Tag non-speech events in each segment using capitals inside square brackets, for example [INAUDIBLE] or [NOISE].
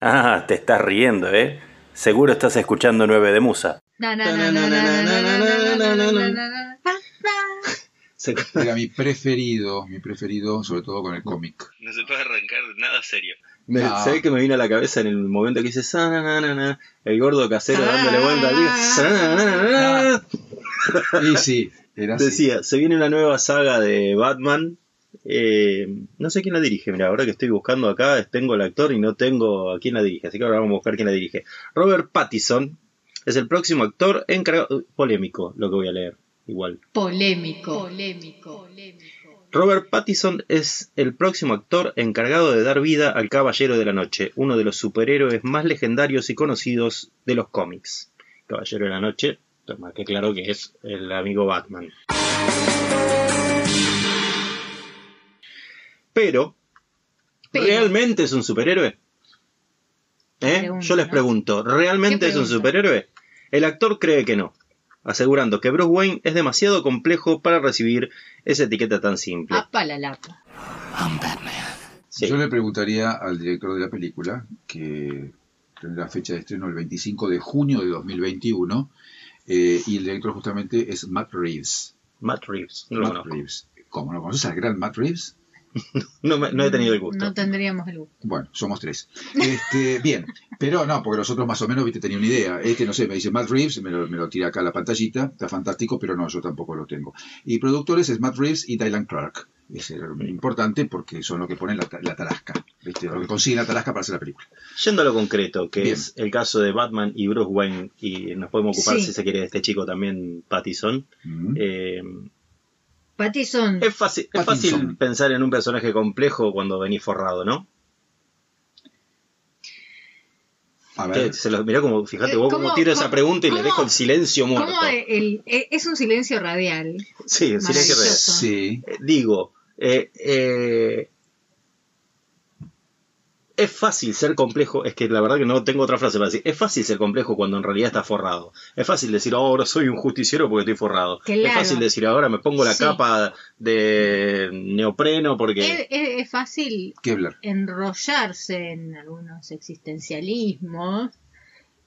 Ah, te estás riendo, ¿eh? Seguro estás escuchando 9 de Musa. Era mi preferido, mi preferido, sobre todo con el cómic. No se puede arrancar nada serio. No. ¿Sabés que me vino a la cabeza en el momento que dice "Sa-na-na-na-na", el gordo casero dándole vuelta al día? Y sí, era así. Decía, se viene una nueva saga de Batman. Eh, no sé quién la dirige, mira, ahora que estoy buscando acá, tengo el actor y no tengo a quién la dirige, así que ahora vamos a buscar quién la dirige. Robert Pattinson es el próximo actor encargado... Polémico lo que voy a leer, igual. Polémico. Polémico. Robert Pattinson es el próximo actor encargado de dar vida al Caballero de la Noche, uno de los superhéroes más legendarios y conocidos de los cómics. Caballero de la Noche, pues más que claro que es el amigo Batman. Pero, Pero. ¿realmente es un superhéroe? ¿Eh? Pregunta, Yo les ¿no? pregunto, ¿realmente ¿Qué es un superhéroe? El actor cree que no, asegurando que Bruce Wayne es demasiado complejo para recibir esa etiqueta tan simple. Apa la lata. Sí. Yo le preguntaría al director de la película, que tendrá fecha de estreno el 25 de junio de 2021, eh, y el director justamente es Matt Reeves. Matt Reeves, no Matt. Reeves. ¿Cómo no conoces al gran Matt Reeves? [LAUGHS] No, me- no he tenido el gusto. No tendríamos el gusto. Bueno, somos tres. Este, [LAUGHS] bien, pero no, porque los otros más o menos, viste, tenía una idea. Este, no sé, me dice Matt Reeves, me lo, me lo tira acá a la pantallita, está fantástico, pero no, yo tampoco lo tengo. Y productores es Matt Reeves y Dylan Clark. Es importante porque son los que ponen la, la tarasca, viste, lo que consiguen la tarasca para hacer la película. Yendo a lo concreto, que Bien. es el caso de Batman y Bruce Wayne, y nos podemos ocupar, Sí. si se quiere, de este chico también, Pattison. Mm. Eh, Pattinson. es fácil, es fácil pensar en un personaje complejo cuando venís forrado, ¿no? A ver, se mirá como, fíjate Eh, vos ¿cómo- tiro esa pregunta y le dejo el silencio muerto. ¿Cómo el- eh, es un silencio radial? Sí, el silencio. Maravilloso. sí. Eh, Digo, eh, eh, es fácil ser complejo, es que la verdad que no tengo otra frase para decir, es fácil ser complejo cuando en realidad estás forrado. Es fácil decir, "Oh, ahora soy un justiciero porque estoy forrado. Claro. Es fácil decir, ahora me pongo la Sí. capa de neopreno porque... Es, es- es fácil Kevlar. enrollarse en algunos existencialismos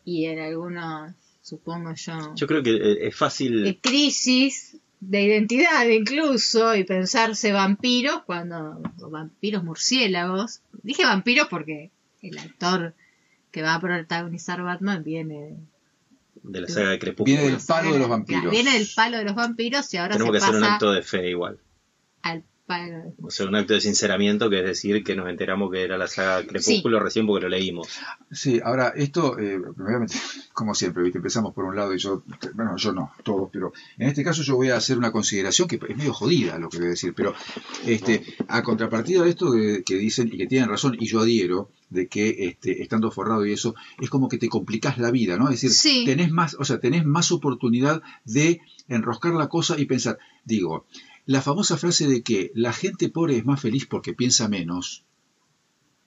y en algunos, supongo yo, Yo creo que eh, es fácil... de crisis de identidad incluso y pensarse vampiros cuando o vampiros murciélagos dije vampiros porque el actor que va a protagonizar Batman viene de la saga de Crepúsculo. Viene del palo de los vampiros. Claro, viene del palo de los vampiros y ahora Tenemos que hacer un acto de fe igual. O sea, un acto de sinceramiento, que es decir, que nos enteramos que era la saga Crepúsculo recién porque lo leímos. Sí, ahora esto, eh, meter, [LAUGHS] como siempre, ¿viste? empezamos por un lado y yo, bueno, yo no, todos, pero en este caso yo voy a hacer una consideración que es medio jodida lo que voy a decir, pero este, a contrapartida de esto que dicen y que tienen razón, y yo adhiero, de que este, estando forrado y eso, es como que te complicás la vida, ¿no? Es decir, Sí. tenés más, o sea, tenés más oportunidad de enroscar la cosa y pensar, digo, la famosa frase de que la gente pobre es más feliz porque piensa menos,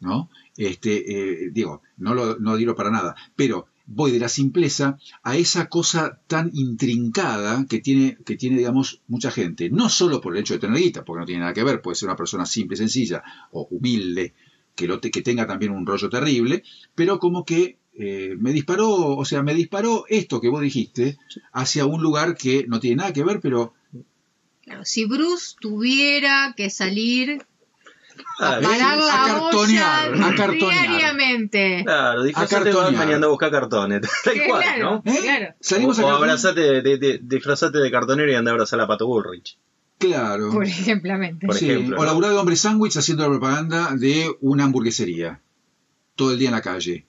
¿no? Este, eh, digo, no lo no digo para nada, pero voy de la simpleza a esa cosa tan intrincada que tiene, que tiene, digamos, mucha gente. No solo por el hecho de tener guita, porque no tiene nada que ver, puede ser una persona simple, sencilla o humilde, que, lo te- que tenga también un rollo terrible, pero como que eh, me disparó, o sea, me disparó esto que vos dijiste hacia un lugar que no tiene nada que ver, pero Claro, si Bruce tuviera que salir Ah, a parar a la cartonear, olla a cartonear. diariamente. Claro, disfrazate de cartonear. Batman y anda a buscar cartones. [LAUGHS] Tal Que cual, claro, ¿no? ¿eh? claro. Salimos o, a o cartonear. abrazate de, de- disfrazate de cartonero y anda a abrazar a Pato Bullrich. Claro. Por ejemplamente. Por Sí, ejemplo, o ¿no? laburar de hombre sándwich haciendo la propaganda de una hamburguesería. Todo el día en la calle.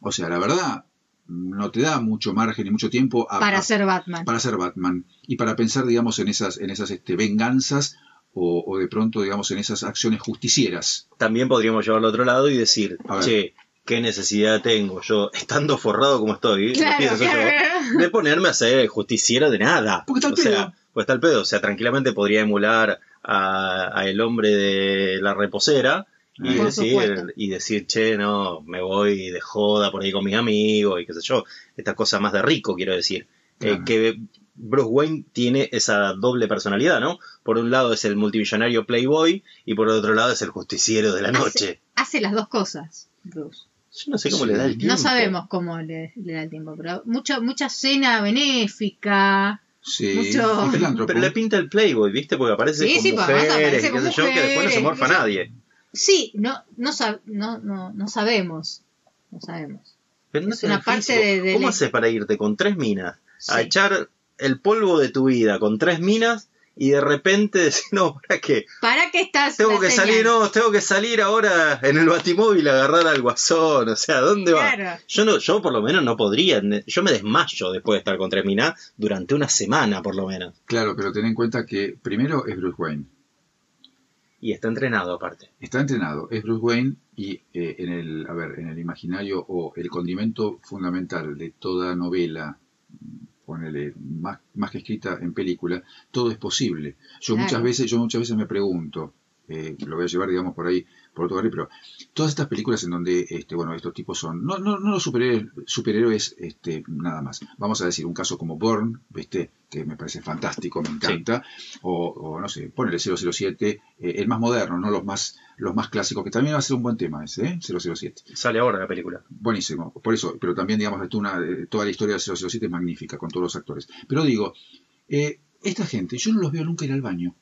O sea, la verdad, no te da mucho margen y mucho tiempo a- para a- ser Batman. para ser Batman. Y para pensar, digamos, en esas, en esas este, venganzas o, o de pronto, digamos, en esas acciones justicieras. También podríamos llevarlo al otro lado y decir, che, ¿qué necesidad tengo yo, estando forrado como estoy, Claro, empiezo yo, claro. de ponerme a ser justiciero de nada? Porque está al o sea, pedo. pues está el pedo. O sea, tranquilamente podría emular a, a el hombre de la reposera y Por decir, supuesto. y decir, che, no, me voy de joda por ahí con mis amigos y qué sé yo. Esta cosa más de rico, quiero decir. Eh, que Bruce Wayne tiene esa doble personalidad, ¿no? Por un lado es el multimillonario playboy y por otro lado es el justiciero de la noche. Hace las dos cosas, Bruce. Yo no sé cómo Sí. le da el tiempo. No sabemos cómo le, le da el tiempo, pero mucha, mucha cena benéfica. Sí, Mucho-. [LAUGHS] Pero le pinta el Playboy, ¿viste? Porque aparece Sí, con sí, mujeres aparece con yo, que después no se morfa nadie. Sí, no, no, sab- no, no, no sabemos. No sabemos. Pero no Es una parte de- de ¿Cómo haces para irte con tres minas? A echar el polvo de tu vida con tres minas y de repente [LAUGHS] decir, no, ¿para qué? ¿Para qué estás? Tengo que señal? salir, no, tengo que salir ahora en el batimóvil a agarrar al guasón. O sea, ¿dónde va? Claro. Yo no, yo por lo menos no podría. Yo me desmayo después de estar con tres minas durante una semana por lo menos. Claro, pero ten en cuenta que primero es Bruce Wayne. Y está entrenado aparte. Está entrenado, es Bruce Wayne y eh, en el, a ver, en el imaginario o el condimento fundamental de toda novela, ponele más, más que escrita en película, todo es posible. Yo Claro. muchas veces, yo muchas veces me pregunto, eh, lo voy a llevar digamos por ahí, por otro barrio, pero todas estas películas en donde este, bueno, estos tipos son, no, no, no los superhéroes, superhéroes este, nada más. Vamos a decir un caso como Bourne, ¿viste? que me parece fantástico, me encanta, o, o, no sé, ponele 007, eh, el más moderno, no los más, los más clásicos, que también va a ser un buen tema ese, ¿eh? 007. Sale ahora la película. Buenísimo, por eso, pero también, digamos, una, eh, toda la historia del 007 es magnífica, con todos los actores. Pero digo, eh, esta gente, yo no los veo nunca ir al baño.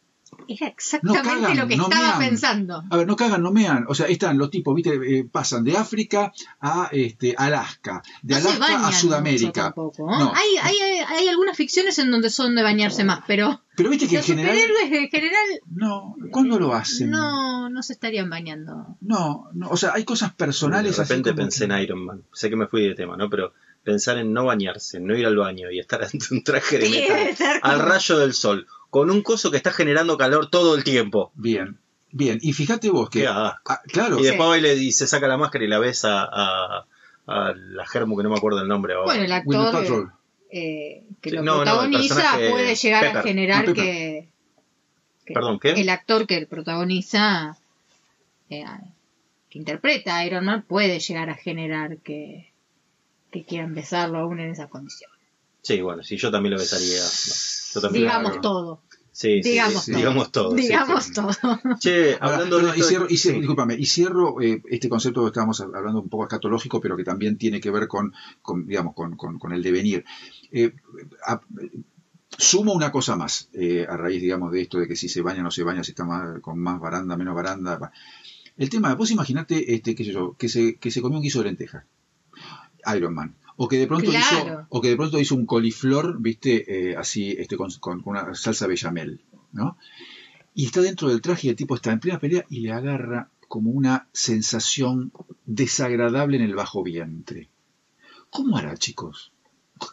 Era exactamente cagan, lo que no estaba mean. pensando. A ver, no cagan, no mean. O sea, están los tipos, viste, eh, pasan de África a este, Alaska, de no Alaska a Sudamérica. tampoco, ¿no? No. Hay, hay, hay algunas ficciones en donde son de bañarse más, pero Pero viste que en los general. superhéroes en general No, ¿cuándo lo hacen? no, no se estarían bañando. No, no, o sea, hay cosas personales de así repente como pensé que- en Iron Man. Sé que me fui de tema, ¿no? Pero pensar en no bañarse, no ir al baño y estar [LAUGHS] ante un traje de metal [LAUGHS] al rayo del sol, con un coso que está generando calor todo el tiempo. Bien, bien. Y fíjate vos que. Ah, claro, Y Sí. después va y, le, y se saca la máscara y la besa a, a la Germu, que no me acuerdo el nombre ahora. Bueno, el actor eh, que lo no, protagoniza puede llegar a generar que Perdón, ¿qué? el actor que protagoniza eh, que interpreta a Iron Man puede llegar a generar que, que quieran besarlo aún en esas condiciones. Sí, bueno, sí, yo también lo besaría. Yo también Digamos todo. Sí, sí, digamos sí, todo. digamos todo. Digamos sí. todo. Che, Ahora, hablando de perdón, y cierro, y cierro- sí. discúlpame, y cierro eh, este concepto que estábamos hablando un poco escatológico, pero que también tiene que ver con, con, digamos, con, con- con el devenir. Eh, a- sumo una cosa más, eh, a raíz, digamos, de esto de que si se baña o no se baña, si está más, con más baranda, menos baranda. va. El tema, vos imaginate, este, qué sé yo, que se, que se comió un guiso de lenteja. Iron Man. O que de pronto Claro. hizo, o que de pronto hizo un coliflor, viste, eh, así, este, con, con- con una salsa bechamel, ¿no? Y está dentro del traje y el tipo está en plena pelea y le agarra como una sensación desagradable en el bajo vientre. ¿Cómo hará, chicos?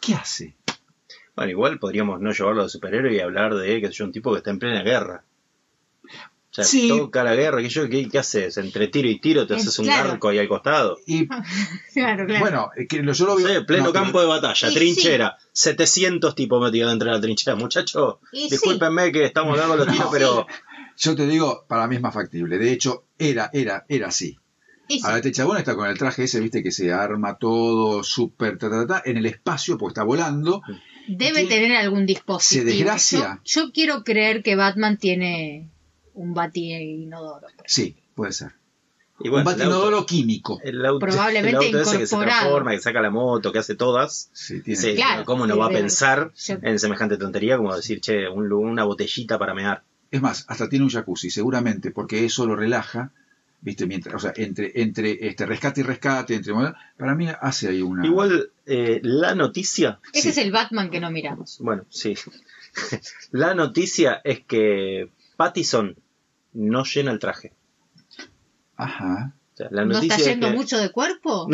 ¿Qué hace? Bueno, igual podríamos no llevarlo de superhéroe y hablar de, qué sé yo, un tipo que está en plena guerra. O sea, Sí. toca la guerra, ¿qué, yo, qué, qué haces? Entre tiro y tiro te Es haces un claro. arco ahí al costado. Y [LAUGHS] claro, claro. bueno, que lo- yo lo veo. sé, pleno no, pero- campo de batalla, Y trinchera, 700 tipos metidos dentro de la trinchera. Muchachos, discúlpenme que estamos dando los tiros, No. pero Yo te digo, para mí es más factible. De hecho, era, era, era así. Sí. Ahora este chabón está con el traje ese, viste, que se arma todo súper ta, ta, ta, ta, en el espacio, porque está volando. Debe tiene- tener algún dispositivo. se desgracia. Yo, yo quiero creer que Batman tiene un bati inodoro. Sí, puede ser. y bueno, un batinodoro químico. el auto, Probablemente el auto ese que se transforma, que saca la moto, que hace todas. Sí, tiene. Sí, Claro, ¿Cómo no va a pensar yo- en semejante tontería como decir, che, un una botellita para mear? Es más, hasta tiene un jacuzzi, seguramente, porque eso lo relaja, viste, mientras, o sea, entre, entre este rescate y rescate, entre para mí hace ahí una. Igual, eh, la noticia, Ese Sí. es el Batman que no miramos. bueno, sí. [LAUGHS] la noticia es que Pattison no llena el traje. Ajá. O sea, la ¿No está es yendo que- mucho de cuerpo? [LAUGHS] ¿O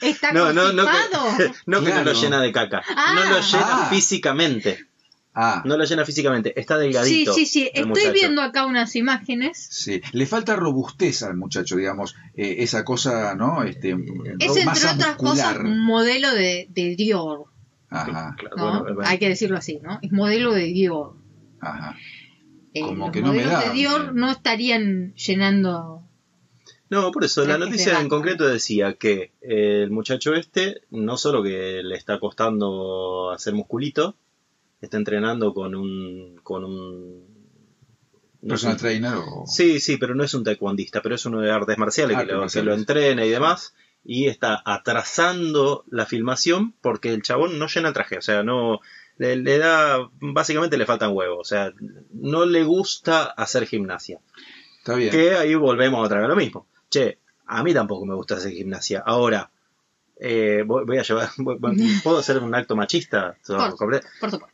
¿Está No, no, no, que, [LAUGHS] no que no Claro. lo llena de caca. Ah. no lo llena Ah. físicamente. Ah, No lo llena físicamente. Está Sí, delgadito. sí, sí. el Estoy muchacho. viendo acá unas imágenes. sí. Le falta robustez al muchacho, digamos, eh, esa cosa, ¿no? Este, Es entre masa otras cosas muscular. un modelo de, de Dior. Ajá, ¿no? bueno, bueno. Hay que decirlo así, ¿no? Es modelo de Dior. ajá. Eh, Como los que no me da, de Dior bien. no estarían llenando. No, por eso, la noticia en concreto decía que eh, el muchacho este, no solo que le está costando hacer musculito, está entrenando con un, con un no Personal sé. trainer o... Sí, sí, pero no es un taekwondista, pero es uno de artes marciales que, Artes lo, marciales. que lo entrena y demás. Y está atrasando la filmación porque el chabón no llena el traje. O sea, no. Le, le da. Básicamente le faltan huevos. O sea, no le gusta hacer gimnasia. Está bien. Que ahí volvemos otra vez a lo mismo. Che, a mí tampoco me gusta hacer gimnasia. Ahora, eh, voy, voy a llevar. [LAUGHS] ¿Puedo hacer un acto machista? Por, supuesto.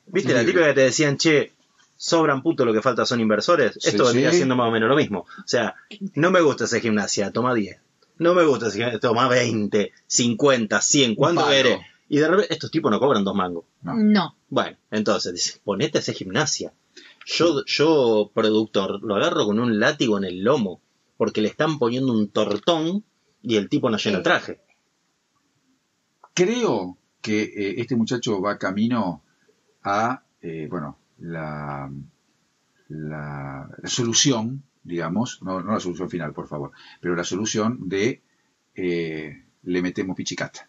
¿Viste la típica que te decían, che, sobran puto lo que falta son inversores? Sí, Esto vendría sí. siendo más o menos lo mismo. O sea, no me gusta hacer gimnasia, toma 10. No me gusta hacer gimnasia, toma 20, 50, 100, ¿cuánto querés? Y de repente, estos tipos no cobran dos mangos. No. No. Bueno, entonces, dice, ponete a hacer gimnasia. Yo, yo, productor, lo agarro con un látigo en el lomo, porque le están poniendo un tortón y el tipo no llena el traje. Creo que eh, este muchacho va camino a, eh, bueno, la, la, la solución, digamos, no, no la solución final, por favor, pero la solución de eh, le metemos pichicata. Le metemos de chicata,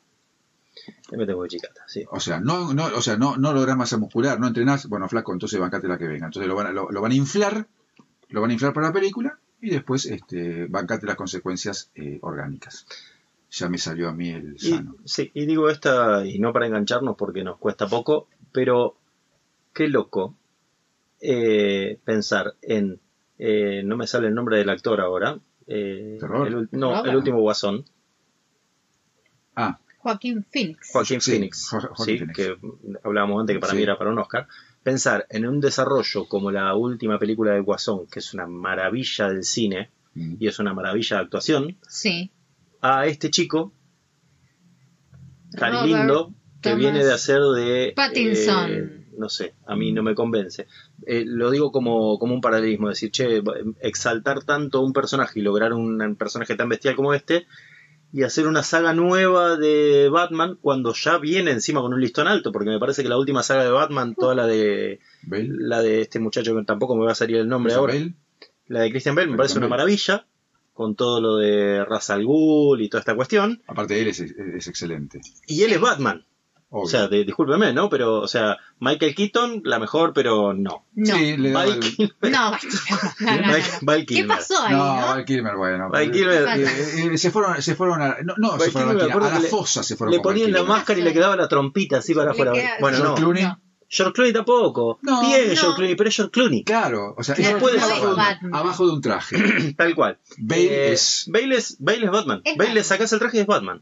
sí. O sea, no, no, o sea, no, no lográs masa muscular, no entrenás, bueno, flaco, entonces bancate la que venga. Entonces lo van a, lo, lo van a inflar, lo van a inflar para la película y después este, bancate las consecuencias eh, orgánicas. Ya me salió a mí el Y, sano. sí, y digo esta, y no para engancharnos porque nos cuesta poco, pero qué loco eh, pensar en, eh, no me sale el nombre del actor ahora, eh, ¿Terror? el no, el último guasón, Ah, Joaquín Phoenix. Joaquín Sí, Phoenix, Jo- Joaquín sí, Phoenix. que hablábamos antes que para Sí. mí era para un Oscar, pensar en un desarrollo como la última película de Guasón, que es una maravilla del cine mm, y es una maravilla de actuación, Sí. a este chico tan Robert lindo que Thomas viene de hacer de Pattinson. eh, no sé a mí no me convence Eh, lo digo como, como un paralelismo decir che exaltar tanto un personaje y lograr un personaje tan bestial como este y hacer una saga nueva de Batman cuando ya viene encima con un listón alto porque me parece que la última saga de Batman toda la de la de este muchacho que tampoco me va a salir el nombre ahora. Bale, la de Christian Bale me parece una maravilla con todo lo de Ra's al Ghul y toda esta cuestión. Aparte de él es, es excelente. y él es Batman. Obvio. O sea, de- discúlpeme, ¿no? Pero, o sea, Michael Keaton, la mejor, pero no. No. Sí, le Val el- Kilmer. [LAUGHS] No, no, no, no. Val- Val ¿Qué Kilmer. pasó ahí? No, no? Val Kilmer, bueno. Val Kilmer, Eh, eh, eh, se fueron, se fueron a, no, no se fueron a, Kilmer, me Kilmer, acuerdo a la fosa se fueron Le ponían la Kilmer. máscara y le quedaba la trompita así para afuera. queda- Bueno, George no. Clooney. No. George Clooney tampoco. No, Bien, no. George Clooney, pero es George Clooney. Claro, o sea, No es puede abajo, ser de, Batman. abajo de un traje. [CLEARS THROAT] Tal cual. Bale Eh, es Bale es, Bale es Batman. Es Bale sacas el traje y es Batman.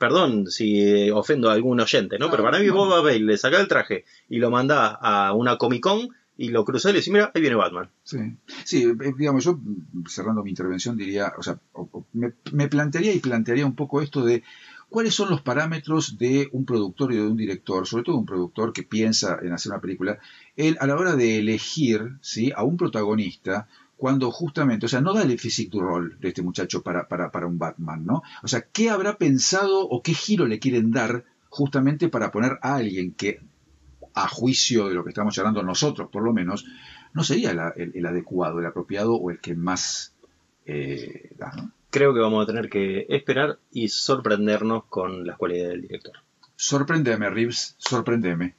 Perdón si eh, ofendo a algún oyente, ¿no? No, Pero para mí no. vos a Bale le sacás el traje y lo mandás a una Comic Con y lo cruzás y le decís, mira, ahí viene Batman. Sí, sí eh, digamos, yo cerrando mi intervención diría, o sea, me, me plantearía y plantearía un poco esto de cuáles son los parámetros de un productor y de un director, sobre todo un productor que piensa en hacer una película, él, a la hora de elegir ¿sí? a un protagonista, cuando justamente, o sea, no da el physique du rol de este muchacho para, para, para un Batman, ¿no? O sea, ¿qué habrá pensado o qué giro le quieren dar justamente para poner a alguien que, a juicio de lo que estamos charlando nosotros, por lo menos, no sería la- el, el adecuado, el apropiado o el que más eh, da, ¿no? Creo que vamos a tener que esperar y sorprendernos con las cualidades del director. Sorprendeme, Reeves, sorprendeme.